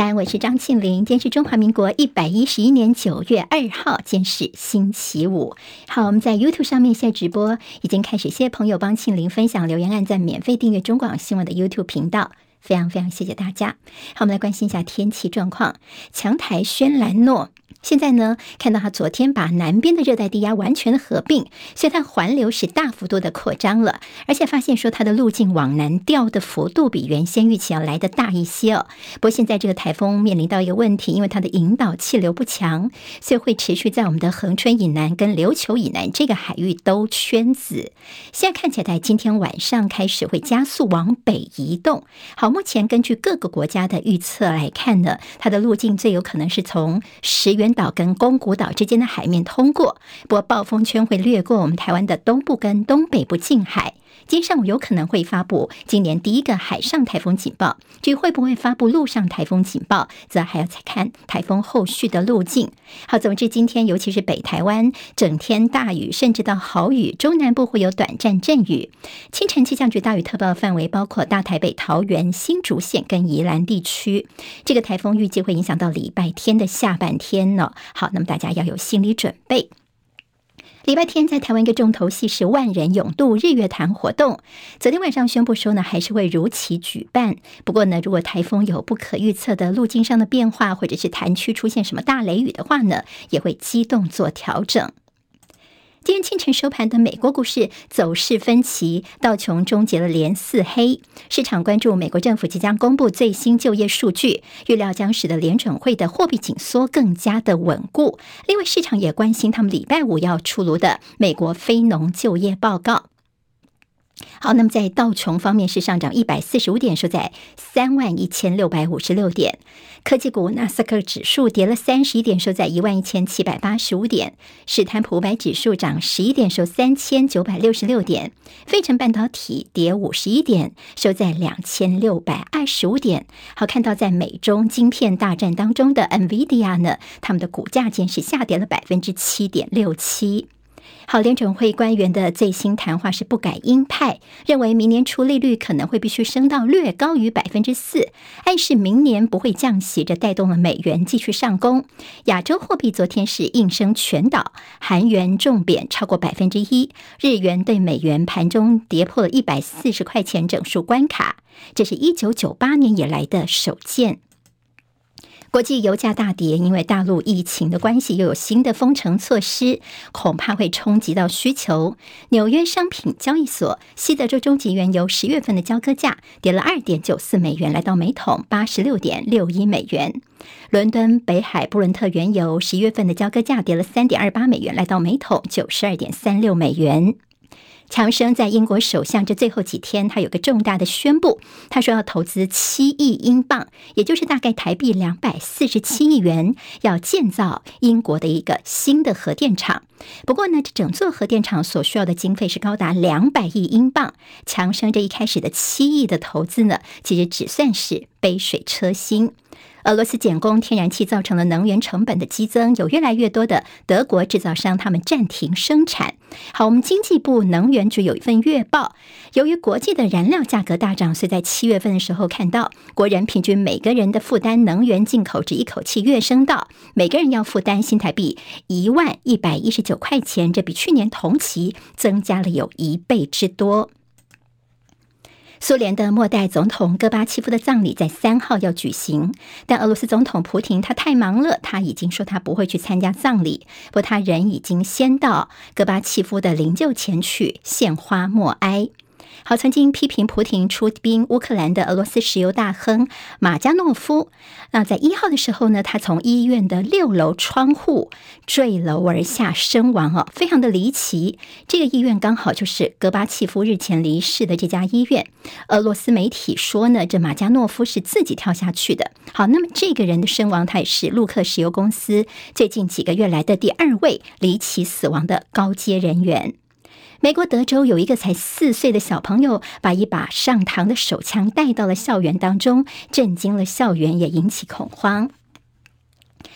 三，我是张庆玲。今天是中华民国一百一十一年九月二号，今天是星期五。好，我们在 YouTube 上面现在直播已经开始，谢谢朋友帮庆玲分享、留言、按赞、免费订阅中广新闻的 YouTube 频道，非常非常谢谢大家。好，我们来关心一下天气状况，强台轩岚诺。现在呢，看到它昨天把南边的热带低压完全的合并，所以它环流是大幅度的扩张了，而且发现说它的路径往南调的幅度比原先预期要来得大一些哦。不过现在这个台风面临到一个问题，因为它的引导气流不强，所以会持续在我们的恒春以南跟琉球以南这个海域兜圈子。现在看起来，今天晚上开始会加速往北移动。好，目前根据各个国家的预测来看呢，它的路径最有可能是从十垣岛跟宫古岛之间的海面通过，不过暴风圈会掠过我们台湾的东部跟东北部近海。今天上午有可能会发布今年第一个海上台风警报，至于会不会发布陆上台风警报，则还要再看台风后续的路径。好，总之今天尤其是北台湾整天大雨，甚至到豪雨，中南部会有短暂阵雨。清晨气象局大雨特报范围包括大台北、桃园、新竹县跟宜兰地区。这个台风预计会影响到礼拜天的下半天呢。好，那么大家要有心理准备。礼拜天在台湾一个重头戏是万人勇度日月潭活动。昨天晚上宣布说呢，还是会如期举办。不过呢，如果台风有不可预测的路径上的变化，或者是潭区出现什么大雷雨的话呢，也会机动做调整。今天清晨收盘的美国股市走势分歧，道琼终结了连四黑。市场关注美国政府即将公布最新就业数据，预料将使得联准会的货币紧缩更加的稳固。另外，市场也关心他们礼拜五要出炉的美国非农就业报告。好，那么在道琼方面是上涨一百四十五点，收在三万一千六百五十六点。科技股纳斯达克指数跌了三十一点，收在一万一千七百八十五点。史坦普五百指数涨十一点，收三千九百六十六点。费城半导体跌五十一点，收在两千六百二十五点。好，看到在美中晶片大战当中的 NVIDIA 呢，他们的股价竟是下跌了百分之七点六七。好，联准会官员的最新谈话是不改鹰派，认为明年初利率可能会必须升到略高于百分之四，暗示明年不会降息，这带动了美元继续上攻。亚洲货币昨天是应声全倒，韩元重贬超过百分之一，日元对美元盘中跌破了一百四十块钱整数关卡，这是一九九八年以来的首见。国际油价大跌，因为大陆疫情的关系，又有新的封城措施，恐怕会冲击到需求。纽约商品交易所西德州中级原油十月份的交割价跌了二点九四美元，来到每桶八十六点六一美元。伦敦北海布伦特原油十月份的交割价跌了三点二八美元，来到每桶九十二点三六美元。强生在英国首相这最后几天，他有个重大的宣布，他说要投资七亿英镑，也就是大概台币两百四十七亿元，要建造英国的一个新的核电厂。不过呢，这整座核电厂所需要的经费是高达两百亿英镑。强生这一开始的七亿的投资呢，其实只算是杯水车薪。俄罗斯减供天然气造成了能源成本的激增，有越来越多的德国制造商他们暂停生产。好，我们经济部能源局有一份月报，由于国际的燃料价格大涨，所以在七月份的时候看到国人平均每个人的负担能源进口值一口气跃升到每个人要负担新台币一万一百一十九块钱，这比去年同期增加了有一倍之多。苏联的末代总统戈巴契夫的葬礼在三号要举行，但俄罗斯总统普廷他太忙了，他已经说他不会去参加葬礼，不过他人已经先到戈巴契夫的灵柩前去献花默哀。好，曾经批评普廷出兵乌克兰的俄罗斯石油大亨马加诺夫，那在一号的时候呢，他从医院的六楼窗户坠楼而下身亡哦，非常的离奇。这个医院刚好就是戈巴契夫日前离世的这家医院。俄罗斯媒体说呢，这马加诺夫是自己跳下去的。好，那么这个人的身亡，他也是路克石油公司最近几个月来的第二位离奇死亡的高阶人员。美国德州有一个才四岁的小朋友，把一把上膛的手枪带到了校园当中，震惊了校园，也引起恐慌。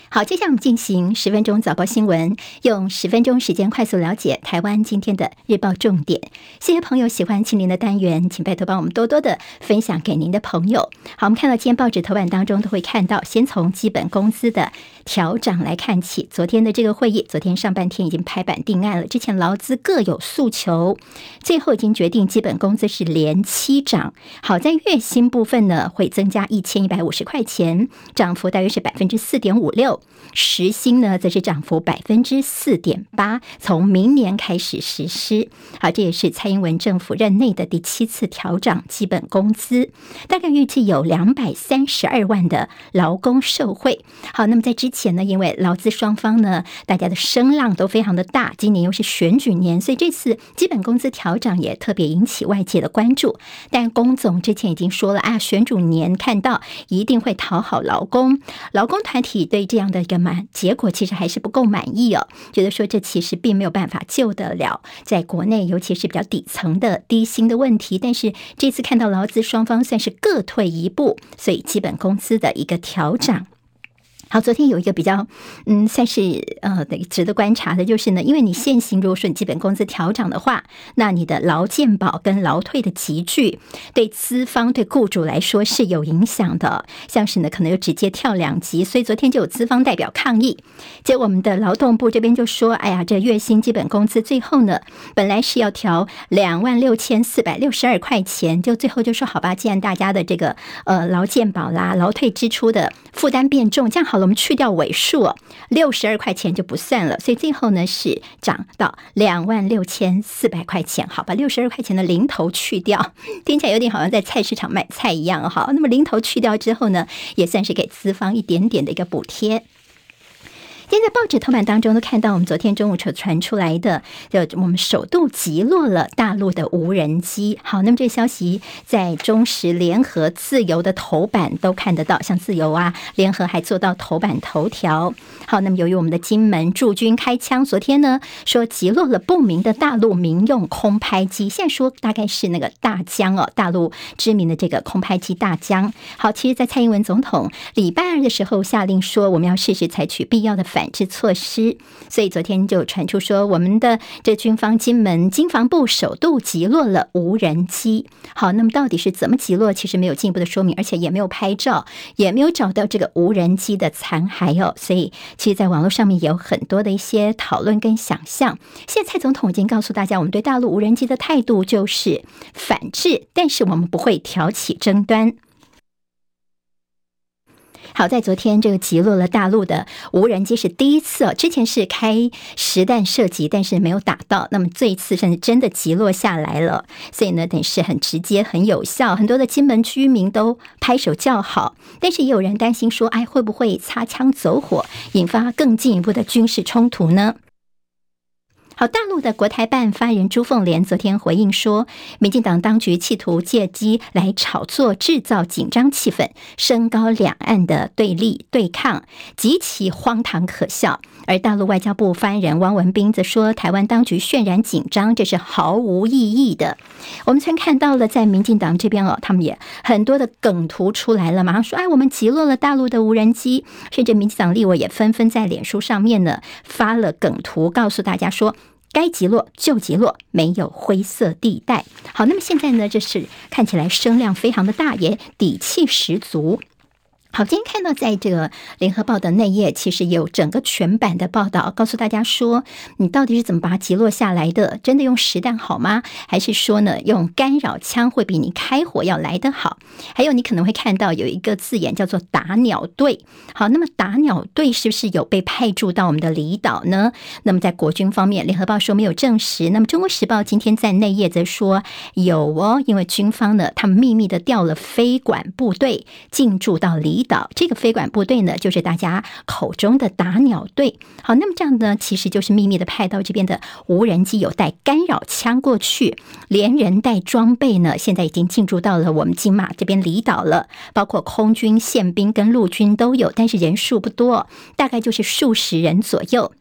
好，接下来我们进行十分钟早报新闻，用十分钟时间快速了解台湾今天的日报重点。谢谢朋友喜欢庆林的单元，请拜托帮我们多多的分享给您的朋友。好，我们看到今天报纸头版当中都会看到，先从基本工资的调涨来看起。昨天的这个会议，昨天上半天已经拍板定案了。之前劳资各有诉求，最后已经决定基本工资是连七涨。好在月薪部分呢，会增加一千一百五十块钱，涨幅大约是百分之四点五六。时薪呢，则是涨幅百分之四点八，从明年开始实施。好，这也是蔡英文政府任内的第七次调涨基本工资，大概预计有两百三十二万的劳工受惠。好，那么在之前呢，因为劳资双方呢，大家的声浪都非常的大，今年又是选举年，所以这次基本工资调涨也特别引起外界的关注。但工总之前已经说了啊，选举年看到一定会讨好劳工，劳工团体对这样的一个满。结果其实还是不够满意哦，觉得说这其实并没有办法救得了在国内，尤其是比较底层的低薪的问题。但是这次看到劳资双方算是各退一步，所以基本工资的一个调整。好，昨天有一个比较，嗯，算是呃，值得观察的，就是呢，因为你现行如果说你基本工资调涨的话，那你的劳健保跟劳退的集聚，对资方对雇主来说是有影响的，像是呢，可能又直接跳两级，所以昨天就有资方代表抗议，结果我们的劳动部这边就说，哎呀，这月薪基本工资最后呢，本来是要调两万六千四百六十二块钱，就最后就说好吧，既然大家的这个呃劳健保啦、劳退支出的负担变重，这样好。了，我们去掉尾数，六十二块钱就不算了，所以最后呢是涨到两万六千四百块钱。好，把六十二块钱的零头去掉，听起来有点好像在菜市场买菜一样。好，那么零头去掉之后呢，也算是给资方一点点的一个补贴。今天在报纸头版当中都看到，我们昨天中午所传出来的，就我们首度击落了大陆的无人机。好，那么这消息在中时、联合、自由的头版都看得到，像自由啊、联合还做到头版头条。好，那么由于我们的金门驻军开枪，昨天呢说击落了不明的大陆民用空拍机，现在说大概是那个大疆哦，大陆知名的这个空拍机大疆。好，其实，在蔡英文总统礼拜二的时候下令说，我们要适时采取必要的。反制措施，所以昨天就传出说，我们的这军方金门经防部首度击落了无人机。好，那么到底是怎么击落？其实没有进一步的说明，而且也没有拍照，也没有找到这个无人机的残骸哦。所以，其实，在网络上面也有很多的一些讨论跟想象。现在蔡总统已经告诉大家，我们对大陆无人机的态度就是反制，但是我们不会挑起争端。好在昨天这个击落了大陆的无人机是第一次哦，之前是开实弹射击，但是没有打到。那么这一次甚至真的击落下来了，所以呢，等于是很直接、很有效，很多的金门居民都拍手叫好。但是也有人担心说，哎，会不会擦枪走火，引发更进一步的军事冲突呢？好，大陆的国台办发言人朱凤莲昨天回应说，民进党当局企图借机来炒作、制造紧张气氛，升高两岸的对立对抗，极其荒唐可笑。而大陆外交部发言人汪文斌则说，台湾当局渲染紧张，这是毫无意义的。我们曾看到了，在民进党这边哦，他们也很多的梗图出来了，马上说，哎，我们击落了大陆的无人机，甚至民进党立委也纷纷在脸书上面呢发了梗图，告诉大家说。该击落就击落，没有灰色地带。好，那么现在呢，这是看起来声量非常的大，也底气十足。好，今天看到在这个联合报的内页，其实有整个全版的报道，告诉大家说，你到底是怎么把它击落下来的？真的用实弹好吗？还是说呢，用干扰枪会比你开火要来得好？还有，你可能会看到有一个字眼叫做“打鸟队”。好，那么打鸟队是不是有被派驻到我们的离岛呢？那么在国军方面，联合报说没有证实。那么中国时报今天在内页则说有哦，因为军方呢，他们秘密的调了飞管部队进驻到离。岛这个飞管部队呢，就是大家口中的打鸟队。好，那么这样呢，其实就是秘密的派到这边的无人机有带干扰枪过去，连人带装备呢，现在已经进驻到了我们金马这边离岛了，包括空军、宪兵跟陆军都有，但是人数不多，大概就是数十人左右。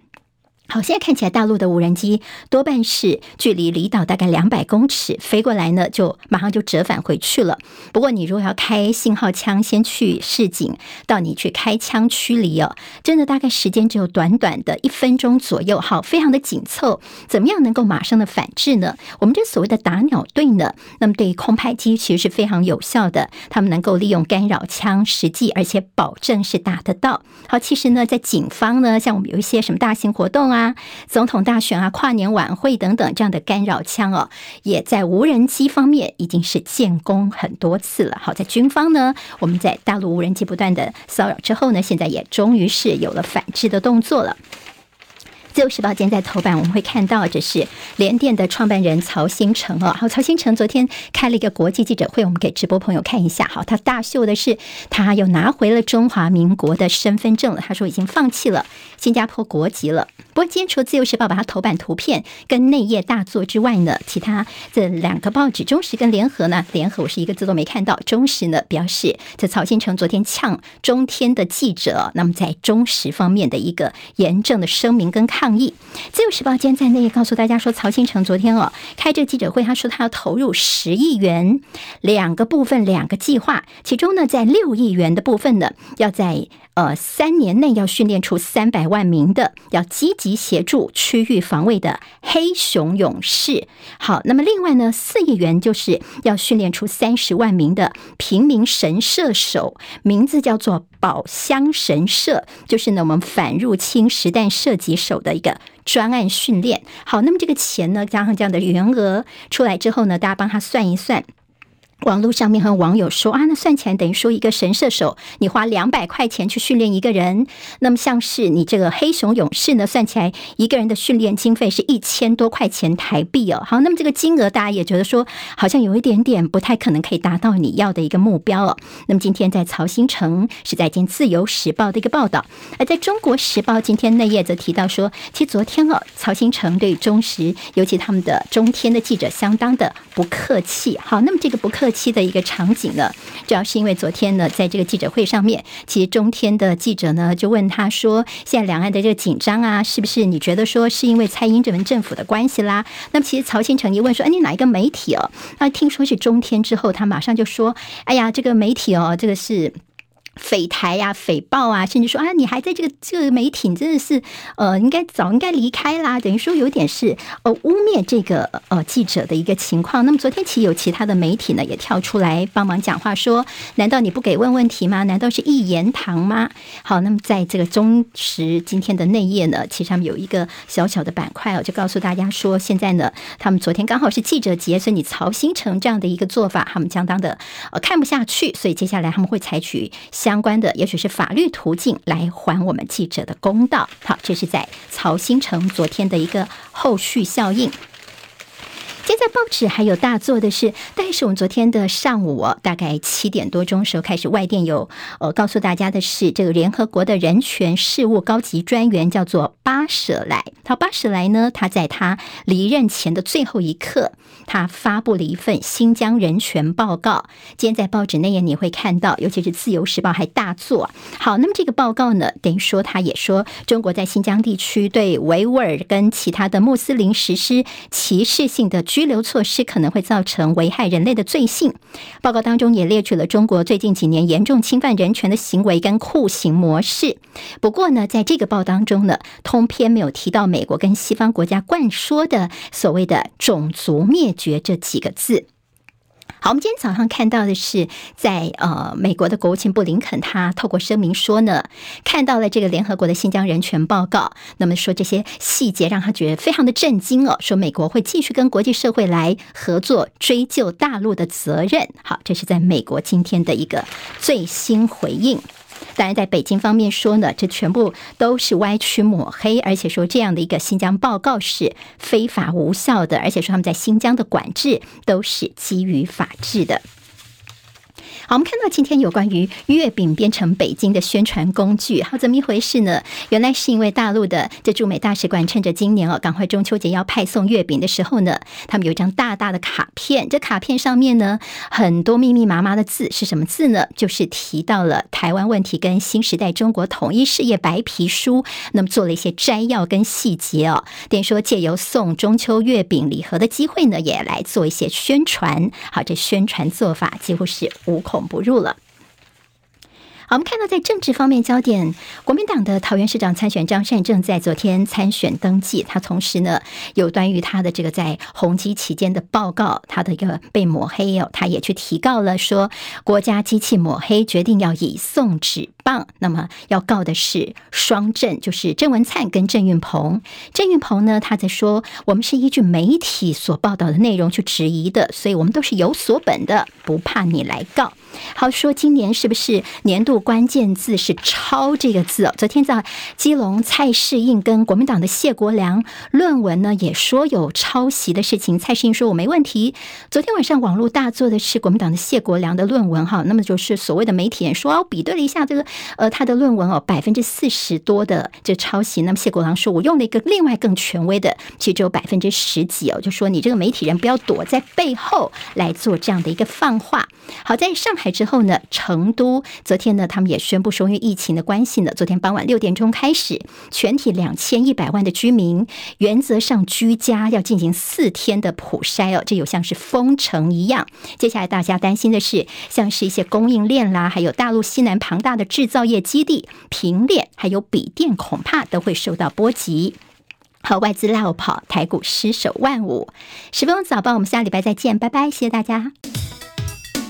好，现在看起来大陆的无人机多半是距离离岛大概两百公尺飞过来呢，就马上就折返回去了。不过你如果要开信号枪，先去示警，到你去开枪驱离哦，真的大概时间只有短短的一分钟左右，好，非常的紧凑。怎么样能够马上的反制呢？我们这所谓的打鸟队呢，那么对于空拍机其实是非常有效的，他们能够利用干扰枪，实际而且保证是打得到。好，其实呢，在警方呢，像我们有一些什么大型活动啊。啊，总统大选啊，跨年晚会等等这样的干扰枪哦，也在无人机方面已经是建功很多次了。好，在军方呢，我们在大陆无人机不断的骚扰之后呢，现在也终于是有了反制的动作了。自由时报今天在头版，我们会看到这是联电的创办人曹兴诚哦。好，曹兴诚昨天开了一个国际记者会，我们给直播朋友看一下。好，他大秀的是他又拿回了中华民国的身份证了。他说已经放弃了新加坡国籍了。不过今天除了自由时报把他头版图片跟内页大作之外呢，其他这两个报纸中时跟联合呢，联合我是一个字都没看到。中时呢表示，这曹兴诚昨天呛中天的记者，那么在中时方面的一个严正的声明跟看。抗议。自由时报间在内告诉大家说，曹新成昨天哦开这个记者会，他说他要投入十亿元，两个部分，两个计划，其中呢，在六亿元的部分呢，要在呃三年内要训练出三百万名的要积极协助区域防卫的黑熊勇士。好，那么另外呢，四亿元就是要训练出三十万名的平民神射手，名字叫做。宝箱神射就是呢，我们反入侵实弹射击手的一个专案训练。好，那么这个钱呢，加上这样的员额出来之后呢，大家帮他算一算。网络上面和网友说啊，那算起来等于说一个神射手，你花两百块钱去训练一个人，那么像是你这个黑熊勇士呢，算起来一个人的训练经费是一千多块钱台币哦。好，那么这个金额大家也觉得说好像有一点点不太可能可以达到你要的一个目标哦。那么今天在曹新城是在今自由时报的一个报道，而在中国时报今天内页则提到说，其实昨天哦，曹新城对中时，尤其他们的中天的记者相当的不客气。好，那么这个不客气。期的一个场景呢，主要是因为昨天呢，在这个记者会上面，其实中天的记者呢就问他说：“现在两岸的这个紧张啊，是不是你觉得说是因为蔡英文政府的关系啦？”那么其实曹新成一问说：“哎，你哪一个媒体哦？”那听说是中天之后，他马上就说：“哎呀，这个媒体哦，这个是。”匪台呀、啊、匪报啊，甚至说啊，你还在这个这个媒体，真的是呃，应该早应该离开啦。等于说有点是呃污蔑这个呃记者的一个情况。那么昨天其实有其他的媒体呢也跳出来帮忙讲话，说难道你不给问问题吗？难道是一言堂吗？好，那么在这个中时今天的内页呢，其实他们有一个小小的板块哦，就告诉大家说，现在呢，他们昨天刚好是记者节，所以你曹兴成这样的一个做法，他们相当的呃看不下去，所以接下来他们会采取。相关的，也许是法律途径来还我们记者的公道。好，这是在曹新成昨天的一个后续效应。现在报纸还有大作的是，但是我们昨天的上午，大概七点多钟时候开始外电有呃告诉大家的是，这个联合国的人权事务高级专员叫做巴舍莱。他巴舍莱呢，他在他离任前的最后一刻，他发布了一份新疆人权报告。今天在报纸内页你会看到，尤其是自由时报还大作。好，那么这个报告呢，等于说他也说，中国在新疆地区对维吾尔跟其他的穆斯林实施歧视性的。拘留措施可能会造成危害人类的罪行。报告当中也列举了中国最近几年严重侵犯人权的行为跟酷刑模式。不过呢，在这个报当中呢，通篇没有提到美国跟西方国家灌输的所谓的种族灭绝这几个字。好，我们今天早上看到的是在，呃美国的国务卿布林肯，他透过声明说呢，看到了这个联合国的新疆人权报告，那么说这些细节让他觉得非常的震惊哦，说美国会继续跟国际社会来合作，追究大陆的责任。好，这是在美国今天的一个最新回应。当然，在北京方面说呢，这全部都是歪曲抹黑，而且说这样的一个新疆报告是非法无效的，而且说他们在新疆的管制都是基于法治的。好，我们看到今天有关于月饼变成北京的宣传工具，好，怎么一回事呢？原来是因为大陆的这驻美大使馆趁着今年哦，赶快中秋节要派送月饼的时候呢，他们有一张大大的卡片，这卡片上面呢，很多密密麻麻的字是什么字呢？就是提到了台湾问题跟新时代中国统一事业白皮书，那么做了一些摘要跟细节哦，等于说借由送中秋月饼礼盒的机会呢，也来做一些宣传。好，这宣传做法几乎是无孔哄不住了。好，我们看到在政治方面焦点，国民党的桃园市长参选张善政在昨天参选登记，他同时呢有关于他的这个在红基期间的报告，他的一个被抹黑哦，他也去提告了，说国家机器抹黑，决定要以送纸棒，那么要告的是双郑，就是郑文灿跟郑运鹏。郑运鹏呢，他在说我们是依据媒体所报道的内容去质疑的，所以我们都是有所本的，不怕你来告。好，说今年是不是年度关键字是“抄”这个字哦？昨天在基隆蔡适应跟国民党的谢国良论文呢，也说有抄袭的事情。蔡适应说我没问题。昨天晚上网络大作的是国民党的谢国良的论文哈，那么就是所谓的媒体人说，我比对了一下这个呃他的论文哦，百分之四十多的这抄袭。那么谢国良说我用了一个另外更权威的，其实只有百分之十几哦，就说你这个媒体人不要躲在背后来做这样的一个放话。好，在上海之后呢，成都昨天呢他们也宣布说，因为疫情的关系呢，昨天傍晚六点钟开始，全体两千一百万的居民原则上居家，要进行四天的普筛哦，这有像是封城一样。接下来大家担心的是，像是一些供应链啦，还有大陆西南庞大的制造业基地、平链，还有笔电，恐怕都会受到波及。和，外资落跑，台股失守万五。十分钟早报，我们下礼拜再见，拜拜，谢谢大家。